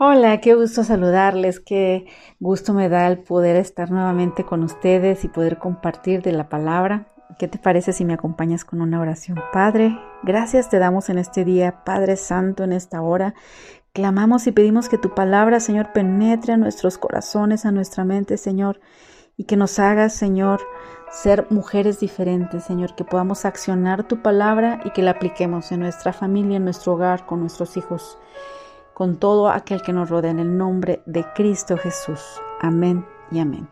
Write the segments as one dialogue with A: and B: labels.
A: Hola, qué gusto saludarles, qué gusto me da el poder estar nuevamente con ustedes y poder compartir de la palabra. ¿Qué te parece si me acompañas con una oración? Padre, gracias te damos en este día, Padre Santo, en esta hora. Clamamos y pedimos que tu palabra, Señor, penetre a nuestros corazones, a nuestra mente, Señor, y que nos hagas, Señor, ser mujeres diferentes, Señor, que podamos accionar tu palabra y que la apliquemos en nuestra familia, en nuestro hogar, con nuestros hijos con todo aquel que nos rodea en el nombre de Cristo Jesús. Amén y amén.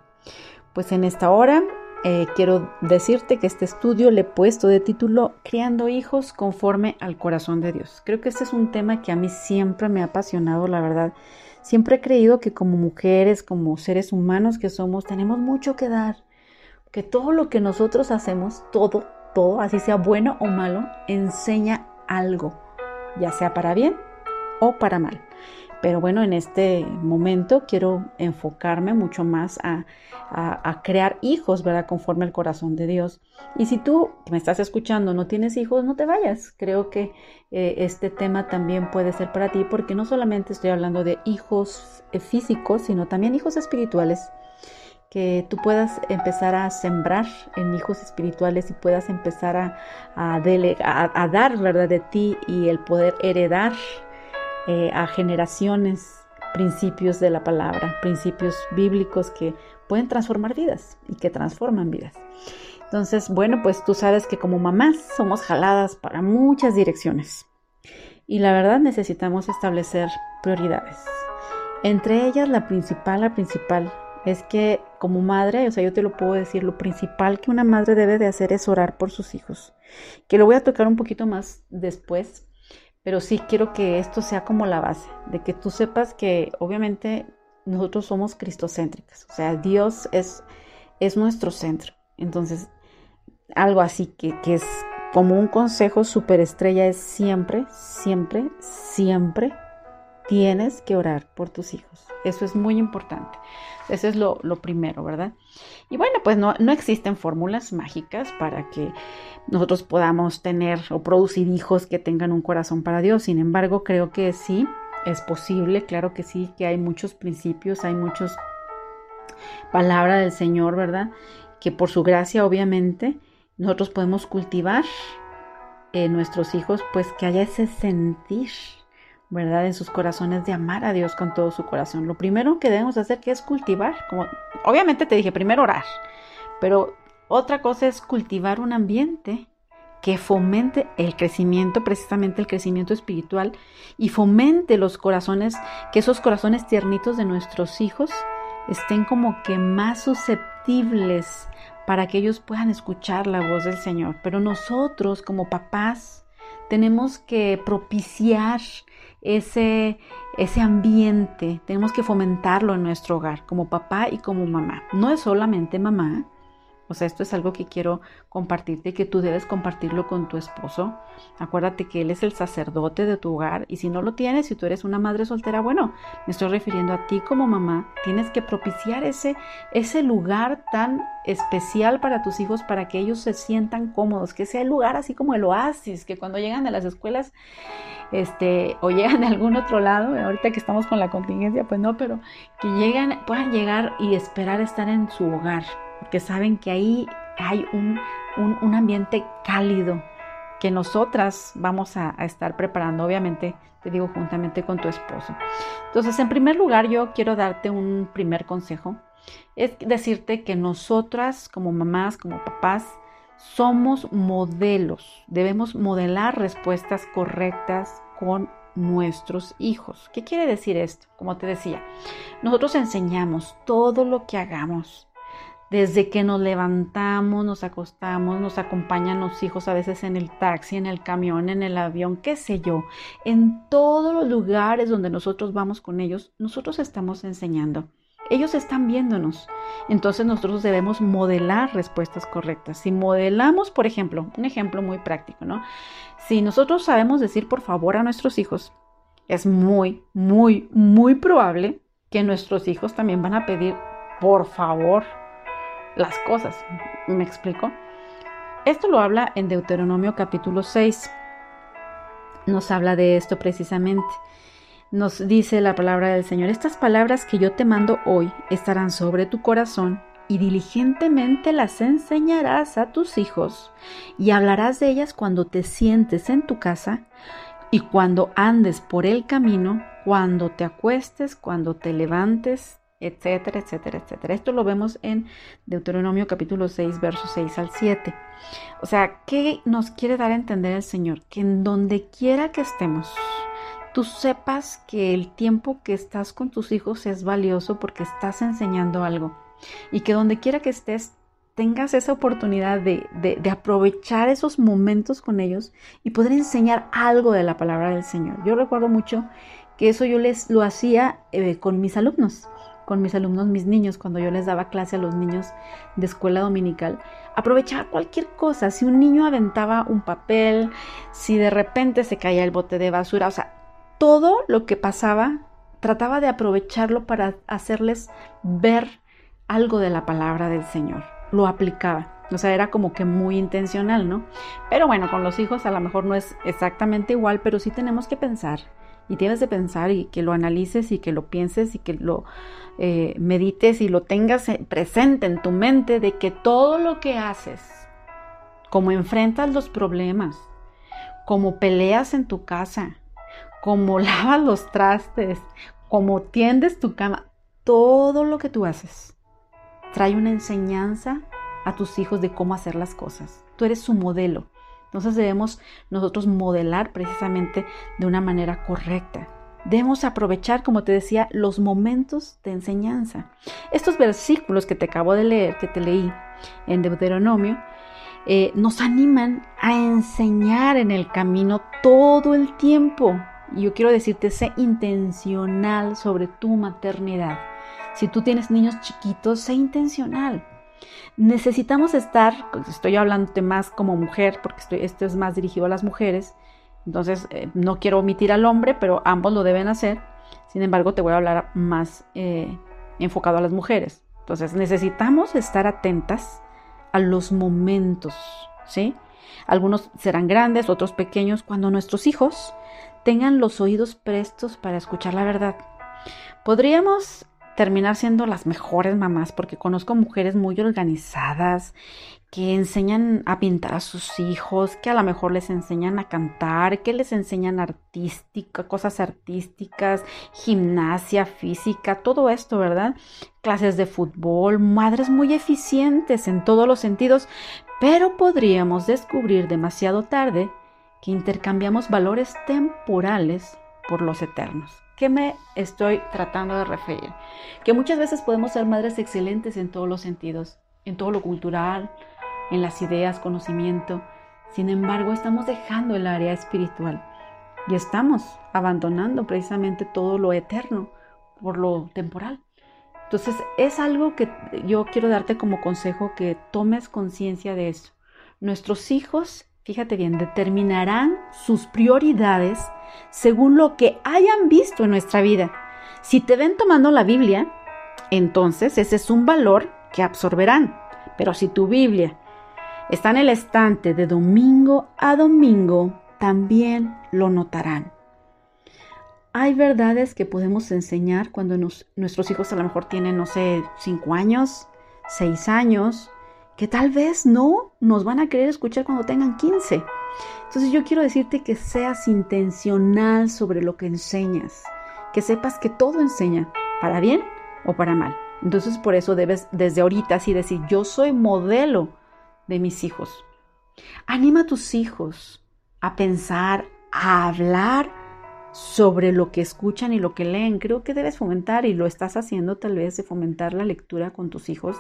A: Pues en esta hora eh, quiero decirte que este estudio le he puesto de título Criando hijos conforme al corazón de Dios. Creo que este es un tema que a mí siempre me ha apasionado, la verdad. Siempre he creído que como mujeres, como seres humanos que somos, tenemos mucho que dar. Que todo lo que nosotros hacemos, todo, todo, así sea bueno o malo, enseña algo, ya sea para bien o para mal. Pero bueno, en este momento quiero enfocarme mucho más a, crear hijos, ¿verdad? Conforme al corazón de Dios. Y si tú que me estás escuchando no tienes hijos, no te vayas. Creo que eh, este tema también puede ser para ti porque no solamente estoy hablando de hijos eh, físicos, sino también hijos espirituales que tú puedas empezar a sembrar en hijos espirituales y puedas empezar a, a dar, ¿verdad?, de ti y el poder heredar eh, a generaciones principios de la palabra, principios bíblicos que pueden transformar vidas y que transforman vidas. Entonces, bueno, pues tú sabes que como mamás somos jaladas para muchas direcciones y la verdad necesitamos establecer prioridades. Entre ellas, la principal, la principal es que como madre, o sea, yo te lo puedo decir, lo principal que una madre debe de hacer es orar por sus hijos, que lo voy a tocar un poquito más después, pero sí quiero que esto sea como la base, de que tú sepas que obviamente nosotros somos cristocéntricas, o sea, Dios es, es nuestro centro. Entonces, algo así que, que es como un consejo superestrella es siempre, siempre, siempre tienes que orar por tus hijos. Eso es muy importante. Eso es lo, primero, ¿verdad? Y bueno, pues no, no existen fórmulas mágicas para que nosotros podamos tener o producir hijos que tengan un corazón para Dios. Sin embargo, creo que sí, es posible, claro que sí, que hay muchos principios, hay muchos palabra del Señor, ¿verdad? Que por su gracia, obviamente, nosotros podemos cultivar en nuestros hijos, pues que haya ese sentir ¿verdad? En sus corazones de amar a Dios con todo su corazón. Lo primero que debemos hacer es cultivar, como obviamente te dije, primero orar, pero otra cosa es cultivar un ambiente que fomente el crecimiento, precisamente el crecimiento espiritual y fomente los corazones, que esos corazones tiernitos de nuestros hijos estén como que más susceptibles para que ellos puedan escuchar la voz del Señor. Pero nosotros como papás tenemos que propiciar ese, ese ambiente, tenemos que fomentarlo en nuestro hogar, como papá y como mamá. No es solamente mamá, o sea, esto es algo que quiero compartirte, que tú debes compartirlo con tu esposo. Acuérdate que él es el sacerdote de tu hogar y si no lo tienes, si tú eres una madre soltera, bueno, me estoy refiriendo a ti como mamá. Tienes que propiciar ese, ese lugar tan especial para tus hijos para que ellos se sientan cómodos, que sea el lugar así como el oasis, que cuando llegan de las escuelas este, o llegan de algún otro lado, ahorita que estamos con la contingencia, pues no, pero que llegan, puedan llegar y esperar estar en su hogar, porque saben que ahí hay un, ambiente cálido que nosotras vamos a, a, estar preparando, obviamente, te digo, juntamente con tu esposo. Entonces, en primer lugar, yo quiero darte un primer consejo. Es decirte que nosotras, como mamás, como papás, somos modelos. Debemos modelar respuestas correctas con nuestros hijos. ¿Qué quiere decir esto? Como te decía, nosotros enseñamos todo lo que hagamos. Desde que nos levantamos, nos acostamos, nos acompañan los hijos a veces en el taxi, en el camión, en el avión, qué sé yo. En todos los lugares donde nosotros vamos con ellos, nosotros estamos enseñando. Ellos están viéndonos. Entonces nosotros debemos modelar respuestas correctas. Si modelamos, por ejemplo, un ejemplo muy práctico, ¿no? Si nosotros sabemos decir por favor a nuestros hijos, es muy, muy, muy probable que nuestros hijos también van a pedir por favor las cosas. ¿Me explico? Esto lo habla en Deuteronomio capítulo 6. Nos habla de esto precisamente. nos dice la palabra del Señor, estas palabras que yo te mando hoy estarán sobre tu corazón y diligentemente las enseñarás a tus hijos y hablarás de ellas cuando te sientes en tu casa y cuando andes por el camino, cuando te acuestes, cuando te levantes, etcétera, etcétera, etcétera. Esto lo vemos en Deuteronomio capítulo 6, versos 6 al 7. O sea, ¿qué nos quiere dar a entender el Señor? Que en donde quiera que estemos, tú sepas que el tiempo que estás con tus hijos es valioso porque estás enseñando algo y que donde quiera que estés tengas esa oportunidad de, aprovechar esos momentos con ellos y poder enseñar algo de la palabra del Señor. Yo recuerdo mucho que eso yo les lo hacía eh, con mis alumnos, con mis alumnos, mis niños, cuando yo les daba clase a los niños de escuela dominical. Aprovechar cualquier cosa, si un niño aventaba un papel, si de repente se caía el bote de basura, o sea, todo lo que pasaba trataba de aprovecharlo para hacerles ver algo de la palabra del Señor, lo aplicaba. O sea, era como que muy intencional, ¿no? Pero bueno, con los hijos a lo mejor no es exactamente igual, pero sí tenemos que pensar. Y tienes de pensar y que lo analices y que lo pienses y que lo eh, medites y lo tengas presente en tu mente de que todo lo que haces, como enfrentas los problemas, como peleas en tu casa, como lavas los trastes, como tiendes tu cama, todo lo que tú haces trae una enseñanza a tus hijos de cómo hacer las cosas. Tú eres su modelo. Entonces debemos nosotros modelar precisamente de una manera correcta. Debemos aprovechar, como te decía, los momentos de enseñanza. Estos versículos que te acabo de leer, que te leí en Deuteronomio, eh, nos animan a enseñar en el camino todo el tiempo. Yo quiero decirte, sé intencional sobre tu maternidad. Si tú tienes niños chiquitos, sé intencional. Necesitamos estar, estoy hablándote más como mujer, porque esto es más dirigido a las mujeres, entonces eh, no quiero omitir al hombre, pero ambos lo deben hacer. Sin embargo, te voy a hablar más eh, enfocado a las mujeres. Entonces, necesitamos estar atentas a los momentos, ¿sí? Algunos serán grandes, otros pequeños, cuando nuestros hijos tengan los oídos prestos para escuchar la verdad. Podríamos terminar siendo las mejores mamás porque conozco mujeres muy organizadas que enseñan a pintar a sus hijos, que a lo mejor les enseñan a cantar, que les enseñan artística, cosas artísticas, gimnasia, física, todo esto, ¿verdad? Clases de fútbol, madres muy eficientes en todos los sentidos, pero podríamos descubrir demasiado tarde que intercambiamos valores temporales por los eternos. ¿Qué me estoy tratando de referir? Que muchas veces podemos ser madres excelentes en todos los sentidos, en todo lo cultural, en las ideas, conocimiento. Sin embargo, estamos dejando el área espiritual y estamos abandonando precisamente todo lo eterno por lo temporal. Entonces, es algo que yo quiero darte como consejo que tomes conciencia de eso. Nuestros hijos fíjate bien, determinarán sus prioridades según lo que hayan visto en nuestra vida. Si te ven tomando la Biblia, entonces ese es un valor que absorberán. Pero si tu Biblia está en el estante de domingo a domingo, también lo notarán. Hay verdades que podemos enseñar cuando nuestros hijos a lo mejor tienen, no sé, cinco años, seis años, que tal vez no nos van a querer escuchar cuando tengan 15. Entonces yo quiero decirte que seas intencional sobre lo que enseñas, que sepas que todo enseña, para bien o para mal. Entonces por eso debes desde ahorita así decir, yo soy modelo de mis hijos. Anima a tus hijos a pensar, a hablar sobre lo que escuchan y lo que leen. Creo que debes fomentar y lo estás haciendo tal vez de fomentar la lectura con tus hijos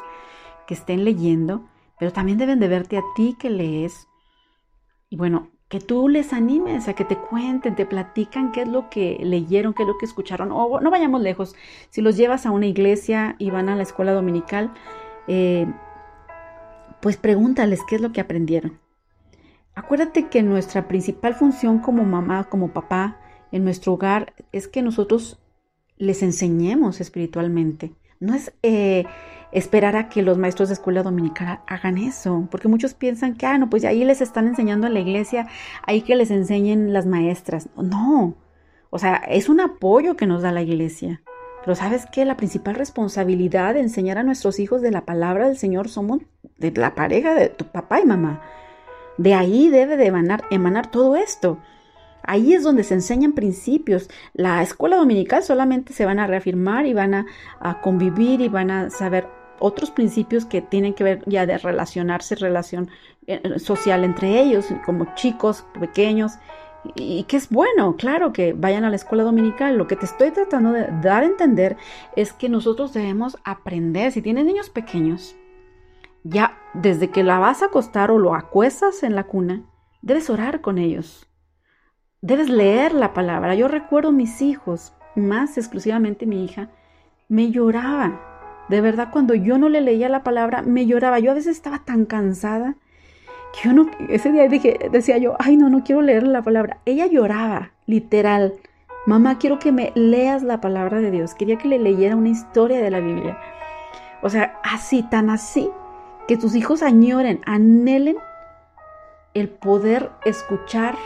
A: que estén leyendo, pero también deben de verte a ti que lees. Y bueno, que tú les animes a que te cuenten, te platican qué es lo que leyeron, qué es lo que escucharon. O no vayamos lejos, si los llevas a una iglesia y van a la escuela dominical, eh, pues pregúntales qué es lo que aprendieron. Acuérdate que nuestra principal función como mamá, como papá, en nuestro hogar, es que nosotros les enseñemos espiritualmente. No es eh, esperar a que los maestros de escuela dominical hagan eso, porque muchos piensan que, ah, no, pues ahí les están enseñando en la iglesia, ahí que les enseñen las maestras. No, O sea, es un apoyo que nos da la iglesia. Pero sabes qué? La principal responsabilidad de enseñar a nuestros hijos de la palabra del Señor somos de la pareja de tu papá y mamá. De ahí debe de emanar, emanar todo esto. Ahí es donde se enseñan principios. La escuela dominical solamente se van a reafirmar y van a, convivir y van a saber otros principios que tienen que ver ya de relacionarse, relación eh, social entre ellos, como chicos pequeños, y que es bueno, claro, que vayan a la escuela dominical. Lo que te estoy tratando de dar a entender es que nosotros debemos aprender. Si tienes niños pequeños, ya desde que la vas a acostar o lo acuestas en la cuna, debes orar con ellos. Debes leer la palabra. Yo recuerdo mis hijos, más exclusivamente mi hija, me lloraba. De verdad, cuando yo no le leía la palabra, me lloraba. Yo a veces estaba tan cansada que yo no, ese día dije, decía yo, ay no, no quiero leer la palabra. Ella lloraba, literal. Mamá, quiero que me leas la palabra de Dios. Quería que le leyera una historia de la Biblia. O sea, así, tan así, que tus hijos añoren, anhelen el poder escuchar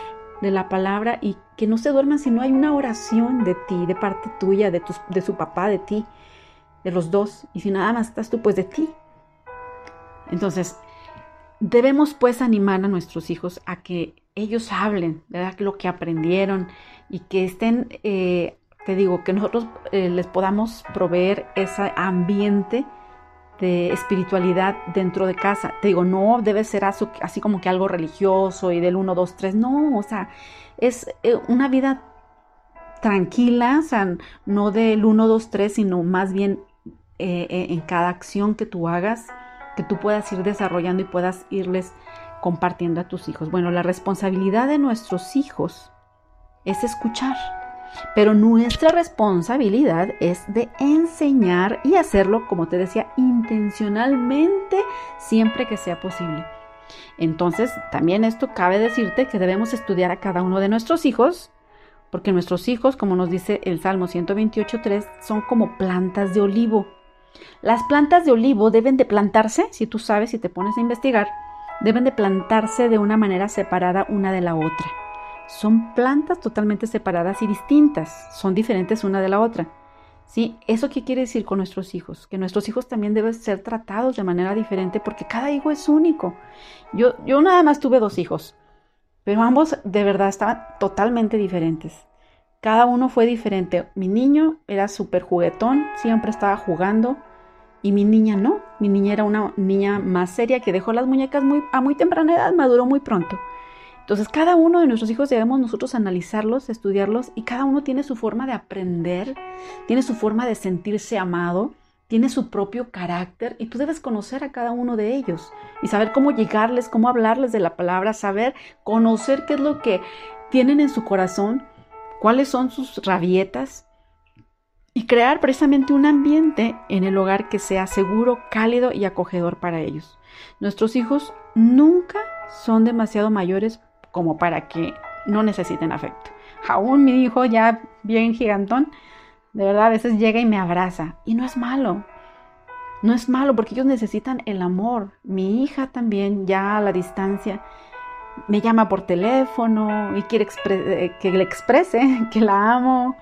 A: de la palabra y que no se duerman si no hay una oración de ti, de parte tuya, de, de su papá, de ti, de los dos. Y si nada más estás tú, pues de ti. Entonces, debemos pues animar a nuestros hijos a que ellos hablen, ¿verdad? Lo que aprendieron y que estén, eh, te digo, que nosotros eh, les podamos proveer ese ambiente de espiritualidad dentro de casa. Te digo, no debe ser así, como que algo religioso y del 1, 2, 3, no, o sea, es eh, una vida tranquila, o sea, no del 1, 2, 3, sino más bien eh, eh, en cada acción que tú hagas, que tú puedas ir desarrollando y puedas irles compartiendo a tus hijos. Bueno, la responsabilidad de nuestros hijos es escuchar pero nuestra responsabilidad es de enseñar y hacerlo, como te decía, intencionalmente siempre que sea posible. Entonces, también esto cabe decirte que debemos estudiar a cada uno de nuestros hijos, porque nuestros hijos, como nos dice el Salmo 128.3, son como plantas de olivo. Las plantas de olivo deben de plantarse, si tú sabes, si te pones a investigar, deben de plantarse de una manera separada una de la otra. Son plantas totalmente separadas y distintas, son diferentes una de la otra. ¿Sí? ¿Eso qué quiere decir con nuestros hijos? Que nuestros hijos también deben ser tratados de manera diferente porque cada hijo es único. Yo, yo nada más tuve dos hijos, pero ambos de verdad estaban totalmente diferentes. Cada uno fue diferente. Mi niño era súper juguetón, siempre estaba jugando, y mi niña no. Mi niña era una niña más seria que dejó las muñecas muy, a muy temprana edad, maduró muy pronto. Entonces, cada uno de nuestros hijos debemos nosotros analizarlos, estudiarlos y cada uno tiene su forma de aprender, tiene su forma de sentirse amado, tiene su propio carácter y tú debes conocer a cada uno de ellos y saber cómo llegarles, cómo hablarles de la palabra, saber conocer qué es lo que tienen en su corazón, cuáles son sus rabietas y crear precisamente un ambiente en el hogar que sea seguro, cálido y acogedor para ellos. Nuestros hijos nunca son demasiado mayores como para que no necesiten afecto. Aún mi hijo ya bien gigantón, de verdad a veces llega y me abraza y no es malo. No es malo porque ellos necesitan el amor. Mi hija también ya a la distancia me llama por teléfono y quiere eh, que le exprese que la amo.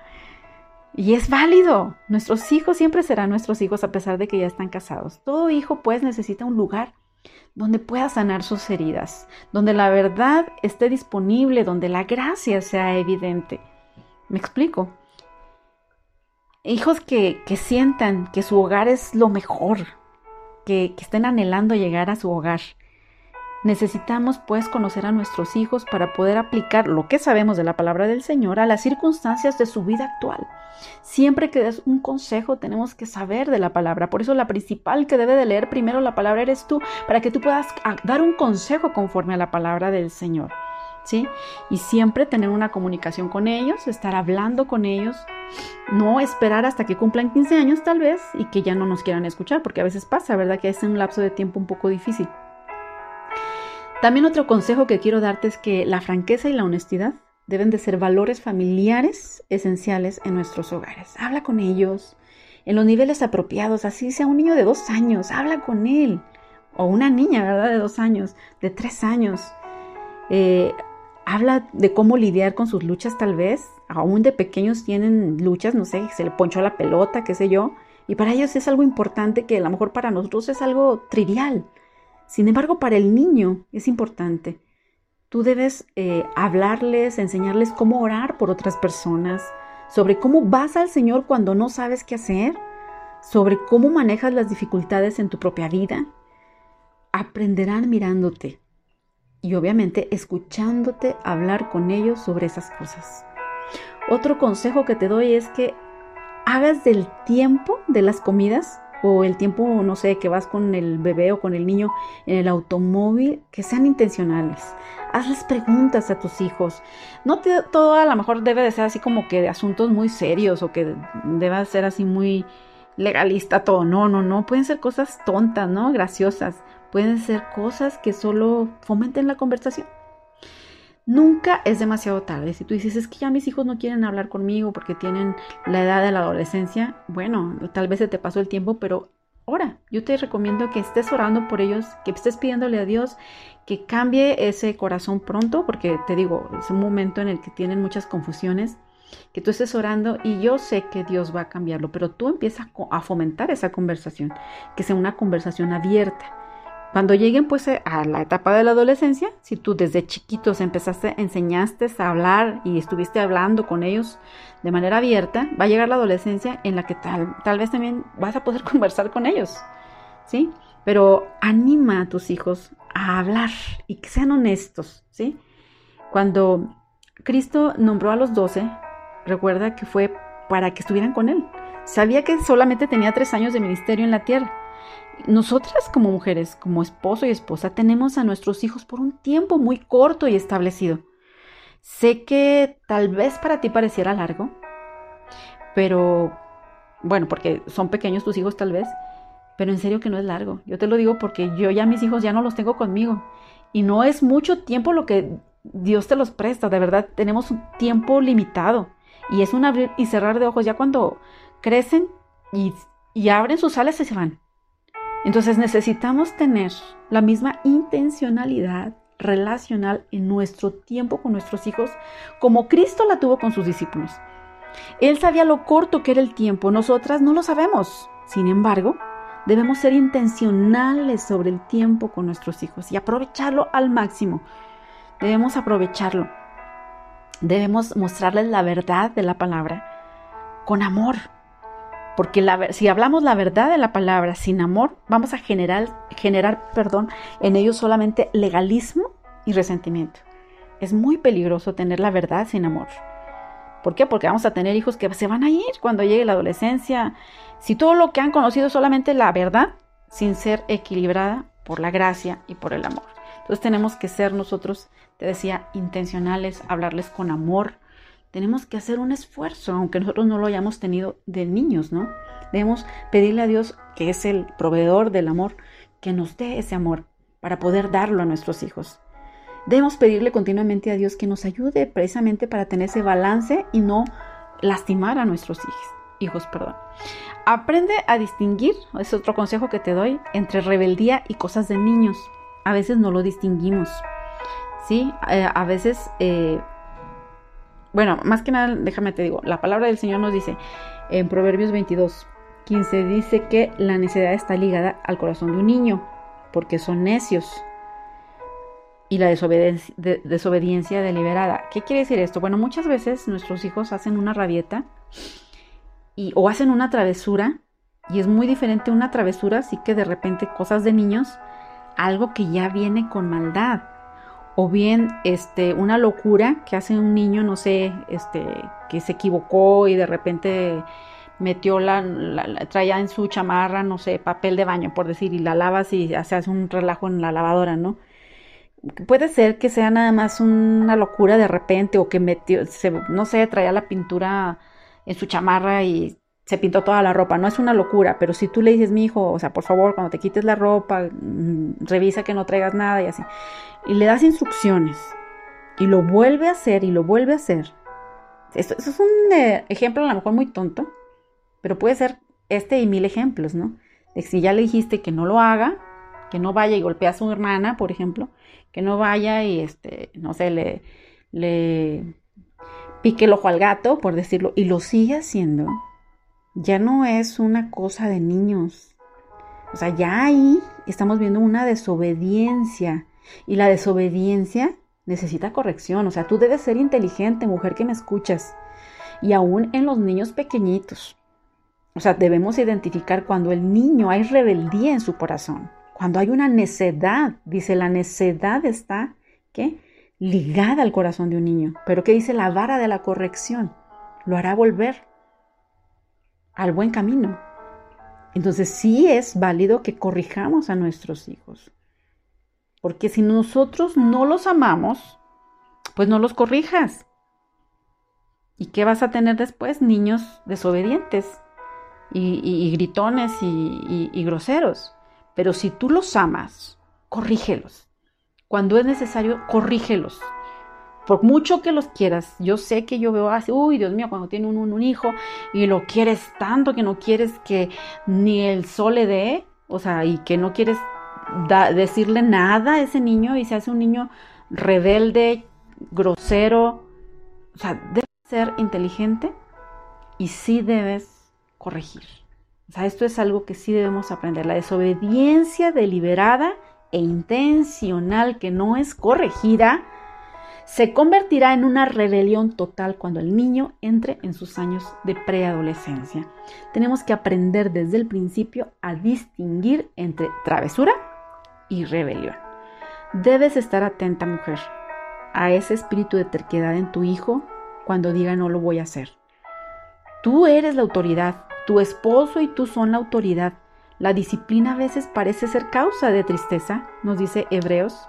A: Y es válido. Nuestros hijos siempre serán nuestros hijos a pesar de que ya están casados. Todo hijo pues necesita un lugar donde pueda sanar sus heridas, donde la verdad esté disponible, donde la gracia sea evidente. ¿Me explico? Hijos que, sientan que su hogar es lo mejor, que, que estén anhelando llegar a su hogar. Necesitamos pues conocer a nuestros hijos para poder aplicar lo que sabemos de la palabra del Señor a las circunstancias de su vida actual. Siempre que des un consejo tenemos que saber de la palabra. Por eso la principal que debe de leer primero la palabra eres tú, para que tú puedas ah, dar un consejo conforme a la palabra del Señor. ¿Sí? Y siempre tener una comunicación con ellos, estar hablando con ellos, no esperar hasta que cumplan 15 años tal vez y que ya no nos quieran escuchar, porque a veces pasa, ¿verdad? Que es un lapso de tiempo un poco difícil. También otro consejo que quiero darte es que la franqueza y la honestidad deben de ser valores familiares esenciales en nuestros hogares. Habla con ellos en los niveles apropiados, así sea un niño de dos años, habla con él. O una niña, ¿verdad? De dos años, de tres años. Eh, habla de cómo lidiar con sus luchas tal vez. aún de pequeños tienen luchas, no sé, se le ponchó la pelota, qué sé yo, y para ellos es algo importante que a lo mejor para nosotros es algo trivial. Sin embargo, para el niño es importante. Tú debes eh, hablarles, enseñarles cómo orar por otras personas, sobre cómo vas al Señor cuando no sabes qué hacer, sobre cómo manejas las dificultades en tu propia vida. Aprenderán mirándote y obviamente escuchándote hablar con ellos sobre esas cosas. Otro consejo que te doy es que hagas del tiempo de las comidas o el tiempo, no sé, que vas con el bebé o con el niño en el automóvil, que sean intencionales. Hazles preguntas a tus hijos. No todo a lo mejor debe de ser así como que de asuntos muy serios o que deba ser así muy legalista todo. No, no, no. Pueden ser cosas tontas, ¿no? Graciosas. Pueden ser cosas que solo fomenten la conversación. Nunca es demasiado tarde. Si tú dices, es que ya mis hijos no quieren hablar conmigo porque tienen la edad de la adolescencia, bueno, tal vez se te pasó el tiempo, pero ora. Yo te recomiendo que estés orando por ellos, que estés pidiéndole a Dios que cambie ese corazón pronto, porque te digo, es un momento en el que tienen muchas confusiones, que tú estés orando y yo sé que Dios va a cambiarlo, pero tú empiezas a fomentar esa conversación, que sea una conversación abierta cuando lleguen pues eh, a la etapa de la adolescencia, si tú desde chiquitos empezaste, enseñaste a hablar y estuviste hablando con ellos de manera abierta, va a llegar la adolescencia en la que tal, tal vez también vas a poder conversar con ellos, ¿sí? Pero anima a tus hijos a hablar y que sean honestos, ¿sí? Cuando Cristo nombró a los doce, recuerda que fue para que estuvieran con Él. Sabía que solamente tenía tres años de ministerio en la tierra nosotras como mujeres, como esposo y esposa, tenemos a nuestros hijos por un tiempo muy corto y establecido. Sé que tal vez para ti pareciera largo, pero bueno, porque son pequeños tus hijos tal vez, pero en serio que no es largo. Yo te lo digo porque yo ya mis hijos ya no los tengo conmigo y no es mucho tiempo lo que Dios te los presta, de verdad tenemos un tiempo limitado y es un abrir y cerrar de ojos ya cuando crecen y, y abren sus alas y se van. Entonces necesitamos tener la misma intencionalidad relacional en nuestro tiempo con nuestros hijos como Cristo la tuvo con sus discípulos. Él sabía lo corto que era el tiempo, nosotras no lo sabemos. Sin embargo, debemos ser intencionales sobre el tiempo con nuestros hijos y aprovecharlo al máximo. Debemos aprovecharlo. Debemos mostrarles la verdad de la palabra con amor, porque si hablamos la verdad de la palabra sin amor, vamos a generar, generar perdón, en ellos solamente legalismo y resentimiento. Es muy peligroso tener la verdad sin amor. ¿Por qué? Porque vamos a tener hijos que se van a ir cuando llegue la adolescencia. Si todo lo que han conocido es solamente la verdad, sin ser equilibrada por la gracia y por el amor. Entonces tenemos que ser nosotros, te decía, intencionales, hablarles con amor, tenemos que hacer un esfuerzo, aunque nosotros no lo hayamos tenido de niños, ¿no? Debemos pedirle a Dios, que es el proveedor del amor, que nos dé ese amor para poder darlo a nuestros hijos. Debemos pedirle continuamente a Dios que nos ayude precisamente para tener ese balance y no lastimar a nuestros hijos. Hijos, perdón. Aprende a distinguir, es otro consejo que te doy, entre rebeldía y cosas de niños. A veces no lo distinguimos. ¿Sí? Eh, a veces eh, bueno, más que nada, déjame te digo, la palabra del Señor nos dice en Proverbios 22, 15, dice que la necedad está ligada al corazón de un niño, porque son necios. Y la desobediencia, deliberada. ¿Qué quiere decir esto? Bueno, muchas veces nuestros hijos hacen una rabieta y, o hacen una travesura, y es muy diferente una travesura, así que de repente cosas de niños, algo que ya viene con maldad o bien este, una locura que hace un niño, no sé, este, que se equivocó y de repente metió la, traía en su chamarra, no sé, papel de baño, por decir, y la lavas y se hace un relajo en la lavadora, ¿no? Puede ser que sea nada más una locura de repente o que metió, no sé, traía la pintura en su chamarra y se pintó toda la ropa. No es una locura, pero si tú le dices, mi hijo, o sea, por favor, cuando te quites la ropa, mm, revisa que no traigas nada y así y le das instrucciones y lo vuelve a hacer y lo vuelve a hacer. Eso es un eh, ejemplo a lo mejor muy tonto, pero puede ser este y mil ejemplos, ¿no? De si ya le dijiste que no lo haga, que no vaya y golpea a su hermana, por ejemplo, que no vaya y, este, no sé, le, le pique el ojo al gato, por decirlo, y lo sigue haciendo, ya no es una cosa de niños. O sea, ya ahí estamos viendo una desobediencia. Y la desobediencia necesita corrección. O sea, tú debes ser inteligente, mujer que me escuchas. Y aún en los niños pequeñitos. O sea, debemos identificar cuando el niño hay rebeldía en su corazón. Cuando hay una necedad. Dice, la necedad está, ¿qué? Ligada al corazón de un niño. Pero ¿qué dice la vara de la corrección? Lo hará volver al buen camino. Entonces sí es válido que corrijamos a nuestros hijos. Porque si nosotros no los amamos, pues no los corrijas. ¿Y qué vas a tener después? Niños desobedientes y, gritones y, y groseros. Pero si tú los amas, corrígelos. Cuando es necesario, corrígelos por mucho que los quieras, yo sé que yo veo así, uy, Dios mío, cuando tiene un, un, hijo y lo quieres tanto que no quieres que ni el sol le dé, o sea, y que no quieres decirle nada a ese niño y se hace un niño rebelde, grosero, o sea, debes ser inteligente y sí debes corregir. O sea, esto es algo que sí debemos aprender. La desobediencia deliberada e intencional que no es corregida se convertirá en una rebelión total cuando el niño entre en sus años de preadolescencia. Tenemos que aprender desde el principio a distinguir entre travesura y rebelión. Debes estar atenta, mujer, a ese espíritu de terquedad en tu hijo cuando diga no lo voy a hacer. Tú eres la autoridad, tu esposo y tú son la autoridad. La disciplina a veces parece ser causa de tristeza, nos dice Hebreos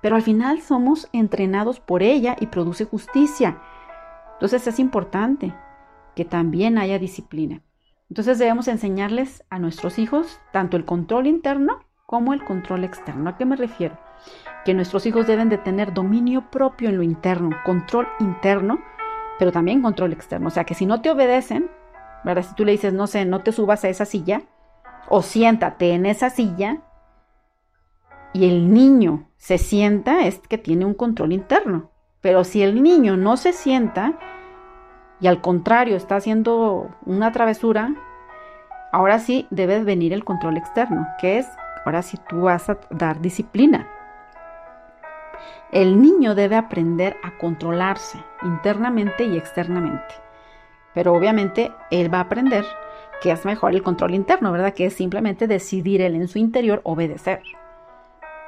A: pero al final somos entrenados por ella y produce justicia. Entonces es importante que también haya disciplina. Entonces debemos enseñarles a nuestros hijos tanto el control interno como el control externo. ¿A qué me refiero? Que nuestros hijos deben de tener dominio propio en lo interno, control interno, pero también control externo. O sea que si no te obedecen, ¿verdad? Si tú le dices, no sé, no te subas a esa silla o siéntate en esa silla, y el niño se sienta, es que tiene un control interno. Pero si el niño no se sienta y al contrario está haciendo una travesura, ahora sí debe venir el control externo, que es, ahora sí tú vas a dar disciplina. El niño debe aprender a controlarse internamente y externamente. Pero obviamente él va a aprender que es mejor el control interno, ¿verdad? Que es simplemente decidir él en su interior obedecer.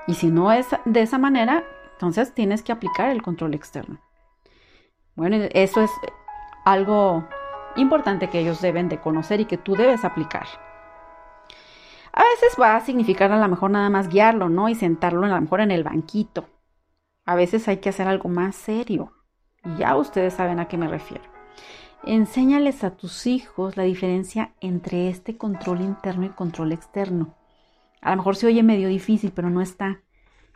A: Y si no es de esa manera, entonces tienes que aplicar el control externo. Bueno, eso es algo importante que ellos deben de conocer y que tú debes aplicar. A veces va a significar a lo mejor nada más guiarlo, ¿no? Y sentarlo a lo mejor en el banquito. A veces hay que hacer algo más serio. Y ya ustedes saben a qué me refiero. Enséñales a tus hijos la diferencia entre este control interno y control externo. A lo mejor se oye medio difícil, pero no está.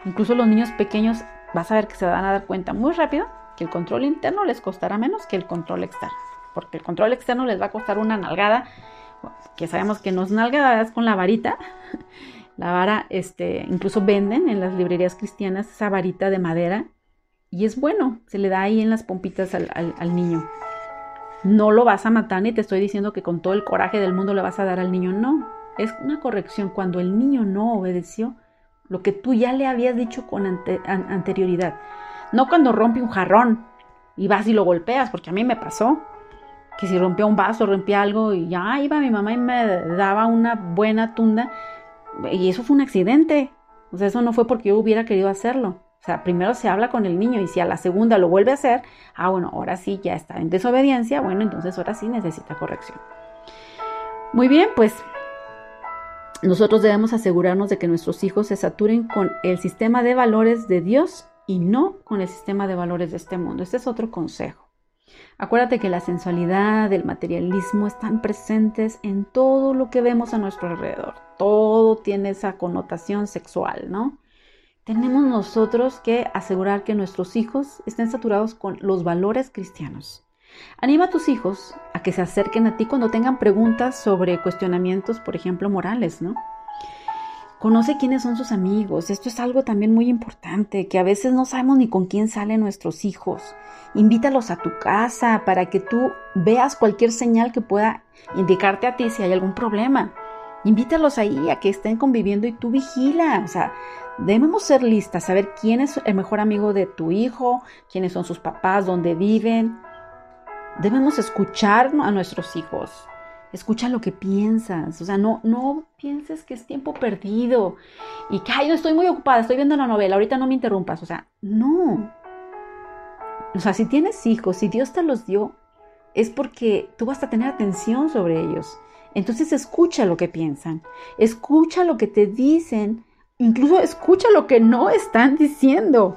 A: Incluso los niños pequeños vas a ver que se van a dar cuenta muy rápido que el control interno les costará menos que el control externo. Porque el control externo les va a costar una nalgada, que sabemos que no es nalgada, es con la varita. La vara, este, incluso venden en las librerías cristianas esa varita de madera y es bueno, se le da ahí en las pompitas al, al niño. No lo vas a matar ni te estoy diciendo que con todo el coraje del mundo le vas a dar al niño, no, es una corrección cuando el niño no obedeció lo que tú ya le habías dicho con anterioridad. No cuando rompe un jarrón y vas y lo golpeas, porque a mí me pasó. Que si rompía un vaso, rompía algo y ya iba mi mamá y me daba una buena tunda. Y eso fue un accidente. O sea, eso no fue porque yo hubiera querido hacerlo. O sea, primero se habla con el niño y si a la segunda lo vuelve a hacer, ah, bueno, ahora sí ya está en desobediencia, bueno, entonces ahora sí necesita corrección. Muy bien, pues nosotros debemos asegurarnos de que nuestros hijos se saturen con el sistema de valores de Dios y no con el sistema de valores de este mundo. Este es otro consejo. Acuérdate que la sensualidad, el materialismo están presentes en todo lo que vemos a nuestro alrededor. Todo tiene esa connotación sexual, ¿no? Tenemos nosotros que asegurar que nuestros hijos estén saturados con los valores cristianos. Anima a tus hijos a que se acerquen a ti cuando tengan preguntas sobre cuestionamientos, por ejemplo, morales, ¿no? Conoce quiénes son sus amigos. Esto es algo también muy importante, que a veces no sabemos ni con quién salen nuestros hijos. Invítalos a tu casa para que tú veas cualquier señal que pueda indicarte a ti si hay algún problema. Invítalos ahí a que estén conviviendo y tú vigila. O sea, debemos ser listas, saber quién es el mejor amigo de tu hijo, quiénes son sus papás, dónde viven. Debemos escuchar a nuestros hijos. Escucha lo que piensas, o sea, no, no pienses que es tiempo perdido y que, ay, no estoy muy ocupada, estoy viendo la novela, ahorita no me interrumpas, o sea, no. O sea, si tienes hijos, si Dios te los dio, es porque tú vas a tener atención sobre ellos. Entonces escucha lo que piensan, escucha lo que te dicen, incluso escucha lo que no están diciendo.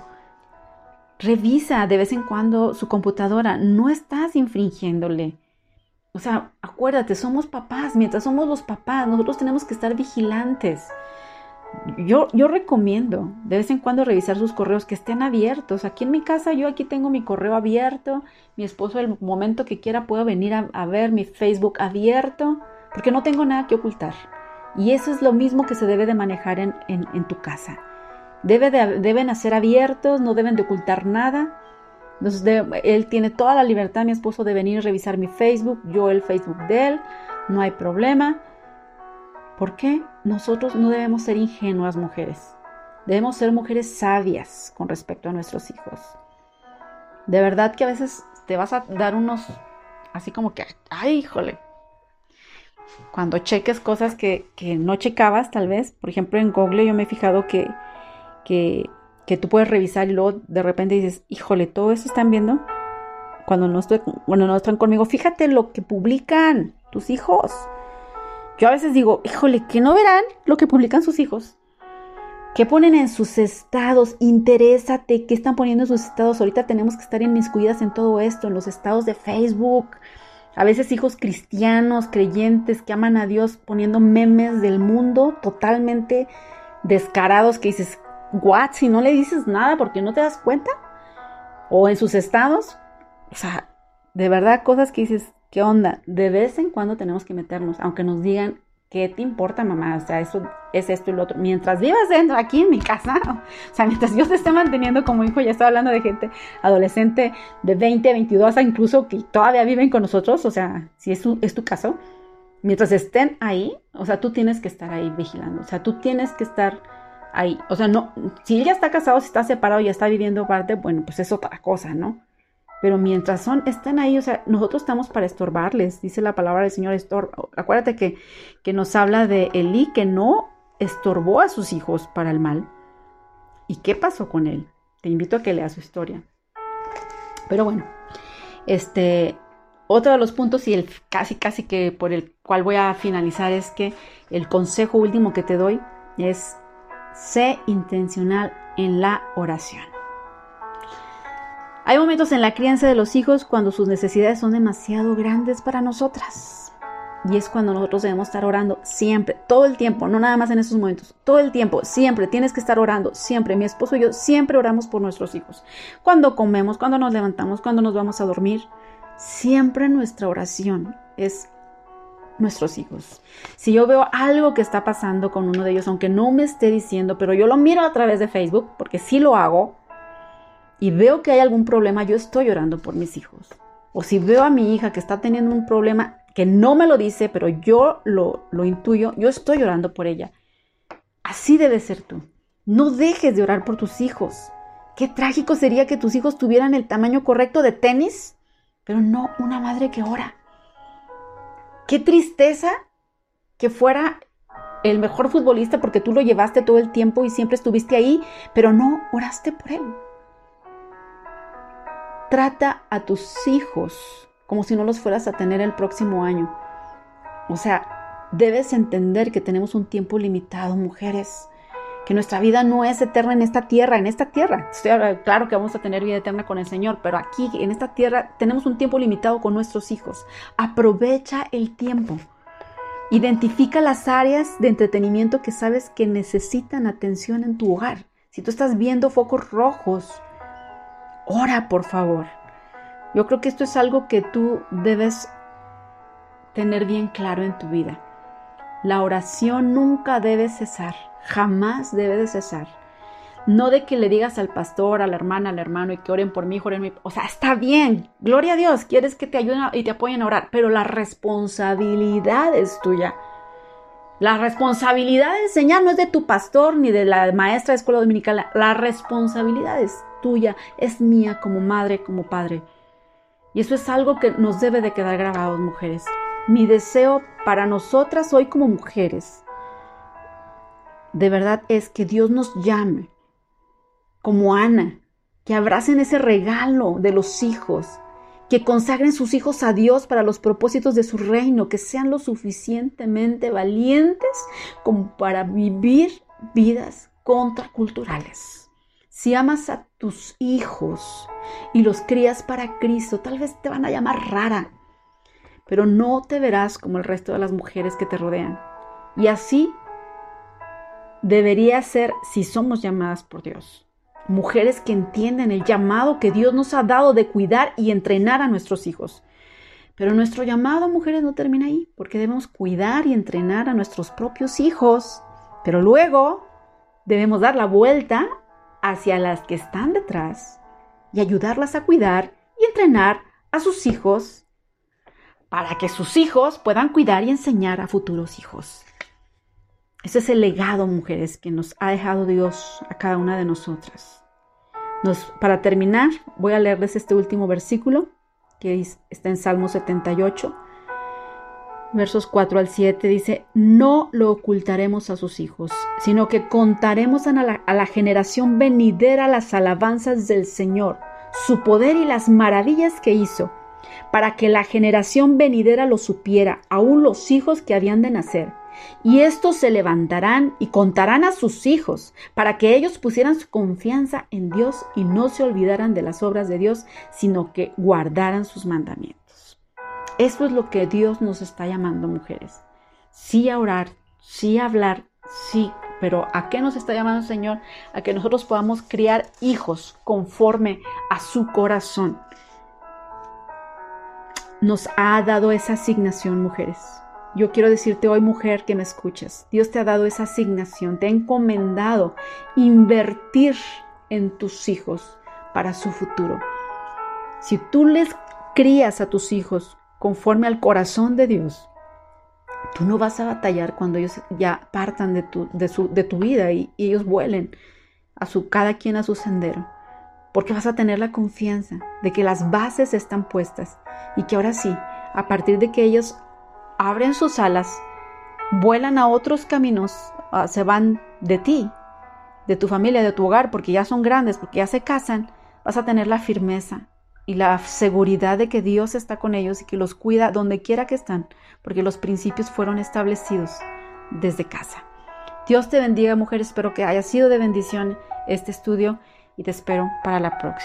A: Revisa de vez en cuando su computadora, no estás infringiéndole. O sea, acuérdate, somos papás, mientras somos los papás, nosotros tenemos que estar vigilantes. Yo, yo recomiendo de vez en cuando revisar sus correos que estén abiertos. Aquí en mi casa yo aquí tengo mi correo abierto, mi esposo el momento que quiera puedo venir a, ver mi Facebook abierto, porque no tengo nada que ocultar. Y eso es lo mismo que se debe de manejar en, en, tu casa. Debe de, deben ser abiertos, no deben de ocultar nada entonces, él tiene toda la libertad, mi esposo, de venir a revisar mi Facebook, yo el Facebook de él, no hay problema. ¿Por qué? Nosotros no debemos ser ingenuas mujeres. Debemos ser mujeres sabias con respecto a nuestros hijos. De verdad que a veces te vas a dar unos, así como que, ay, híjole. Cuando cheques cosas que, que no checabas, tal vez, por ejemplo, en Google yo me he fijado que, que que tú puedes revisar y luego de repente dices, híjole, todo eso están viendo cuando no estoy, bueno, no están conmigo. Fíjate lo que publican tus hijos. Yo a veces digo, híjole, que no verán lo que publican sus hijos. ¿Qué ponen en sus estados? Interésate, ¿qué están poniendo en sus estados? Ahorita tenemos que estar inmiscuidas en todo esto, en los estados de Facebook. A veces hijos cristianos, creyentes, que aman a Dios, poniendo memes del mundo totalmente descarados que dices, what si no le dices nada porque no te das cuenta? O en sus estados. O sea, de verdad cosas que dices, ¿qué onda? De vez en cuando tenemos que meternos, aunque nos digan, ¿qué te importa, mamá? O sea, eso es esto y lo otro. Mientras vivas dentro, aquí en mi casa, o sea, mientras yo te esté manteniendo como hijo, ya estoy hablando de gente adolescente de 20, 22, incluso que todavía viven con nosotros, o sea, si es tu, es tu caso, mientras estén ahí, o sea, tú tienes que estar ahí vigilando, o sea, tú tienes que estar ahí. O sea, no, si él ya está casado, si está separado y ya está viviendo aparte, bueno, pues es otra cosa, ¿no? Pero mientras son, están ahí, o sea, nosotros estamos para estorbarles, dice la palabra del Señor, estor acuérdate que, que nos habla de Elí que no estorbó a sus hijos para el mal. ¿Y qué pasó con él? Te invito a que leas su historia. Pero bueno, este, otro de los puntos y el casi, casi que por el cual voy a finalizar es que el consejo último que te doy es Sé intencional en la oración. Hay momentos en la crianza de los hijos cuando sus necesidades son demasiado grandes para nosotras. Y es cuando nosotros debemos estar orando siempre, todo el tiempo, no nada más en esos momentos, todo el tiempo, siempre tienes que estar orando, siempre. Mi esposo y yo siempre oramos por nuestros hijos. Cuando comemos, cuando nos levantamos, cuando nos vamos a dormir, siempre nuestra oración es nuestros hijos. Si yo veo algo que está pasando con uno de ellos, aunque no me esté diciendo, pero yo lo miro a través de Facebook, porque sí lo hago, y veo que hay algún problema, yo estoy orando por mis hijos. O si veo a mi hija que está teniendo un problema que no me lo dice, pero yo lo, lo intuyo, yo estoy orando por ella. Así debe ser tú. No dejes de orar por tus hijos. Qué trágico sería que tus hijos tuvieran el tamaño correcto de tenis, pero no una madre que ora. Qué tristeza que fuera el mejor futbolista porque tú lo llevaste todo el tiempo y siempre estuviste ahí, pero no oraste por él. Trata a tus hijos como si no los fueras a tener el próximo año. O sea, debes entender que tenemos un tiempo limitado, mujeres que nuestra vida no es eterna en esta tierra, en esta tierra. Claro que vamos a tener vida eterna con el Señor, pero aquí, en esta tierra, tenemos un tiempo limitado con nuestros hijos. Aprovecha el tiempo. Identifica las áreas de entretenimiento que sabes que necesitan atención en tu hogar. Si tú estás viendo focos rojos, ora por favor. Yo creo que esto es algo que tú debes tener bien claro en tu vida. La oración nunca debe cesar jamás debe de cesar. No de que le digas al pastor, a la hermana, al hermano y que oren por mí, oren. O sea, está bien. Gloria a Dios. Quieres que te ayuden y te apoyen a orar. Pero la responsabilidad es tuya. La responsabilidad de enseñar no es de tu pastor ni de la maestra de escuela dominical. La responsabilidad es tuya, es mía como madre, como padre. Y eso es algo que nos debe de quedar grabado, mujeres. Mi deseo para nosotras hoy como mujeres, de verdad es que Dios nos llame como Ana, que abracen ese regalo de los hijos, que consagren sus hijos a Dios para los propósitos de su reino, que sean lo suficientemente valientes como para vivir vidas contraculturales. Si amas a tus hijos y los crías para Cristo, tal vez te van a llamar rara, pero no te verás como el resto de las mujeres que te rodean. Y así debería ser si somos llamadas por Dios mujeres que entienden el llamado que Dios nos ha dado de cuidar y entrenar a nuestros hijos. Pero nuestro llamado, mujeres, no termina ahí, porque debemos cuidar y entrenar a nuestros propios hijos. Pero luego debemos dar la vuelta hacia las que están detrás y ayudarlas a cuidar y entrenar a sus hijos para que sus hijos puedan cuidar y enseñar a futuros hijos. Ese es el legado, mujeres, que nos ha dejado Dios a cada una de nosotras. para terminar, voy a leerles este último versículo que está en Salmo 78, versos 4 al 7. Dice, no lo ocultaremos a sus hijos, sino que contaremos a la, a la generación venidera las alabanzas del Señor, su poder y las maravillas que hizo, para que la generación venidera lo supiera, aún los hijos que habían de nacer y estos se levantarán y contarán a sus hijos, para que ellos pusieran su confianza en Dios y no se olvidaran de las obras de Dios, sino que guardaran sus mandamientos. Eso es lo que Dios nos está llamando, mujeres. Sí a orar, sí a hablar, sí, pero ¿a qué nos está llamando el Señor? A que nosotros podamos criar hijos conforme a su corazón. Nos ha dado esa asignación, mujeres yo quiero decirte hoy, mujer, que me escuchas, Dios te ha dado esa asignación, te ha encomendado invertir en tus hijos para su futuro. Si tú les crías a tus hijos conforme al corazón de Dios, tú no vas a batallar cuando ellos ya partan de tu, de su, de tu vida y, y ellos vuelen a su, cada quien a su sendero. Porque vas a tener la confianza de que las bases están puestas y que ahora sí, a partir de que ellos abren sus alas, vuelan a otros caminos, ah, se van de ti, de tu familia, de tu hogar, porque ya son grandes, porque ya se casan, vas a tener la firmeza y la seguridad de que Dios está con ellos y que los cuida donde quiera que están, porque los principios fueron establecidos desde casa. Dios te bendiga, mujer. Espero que haya sido de bendición este estudio y te espero para la próxima.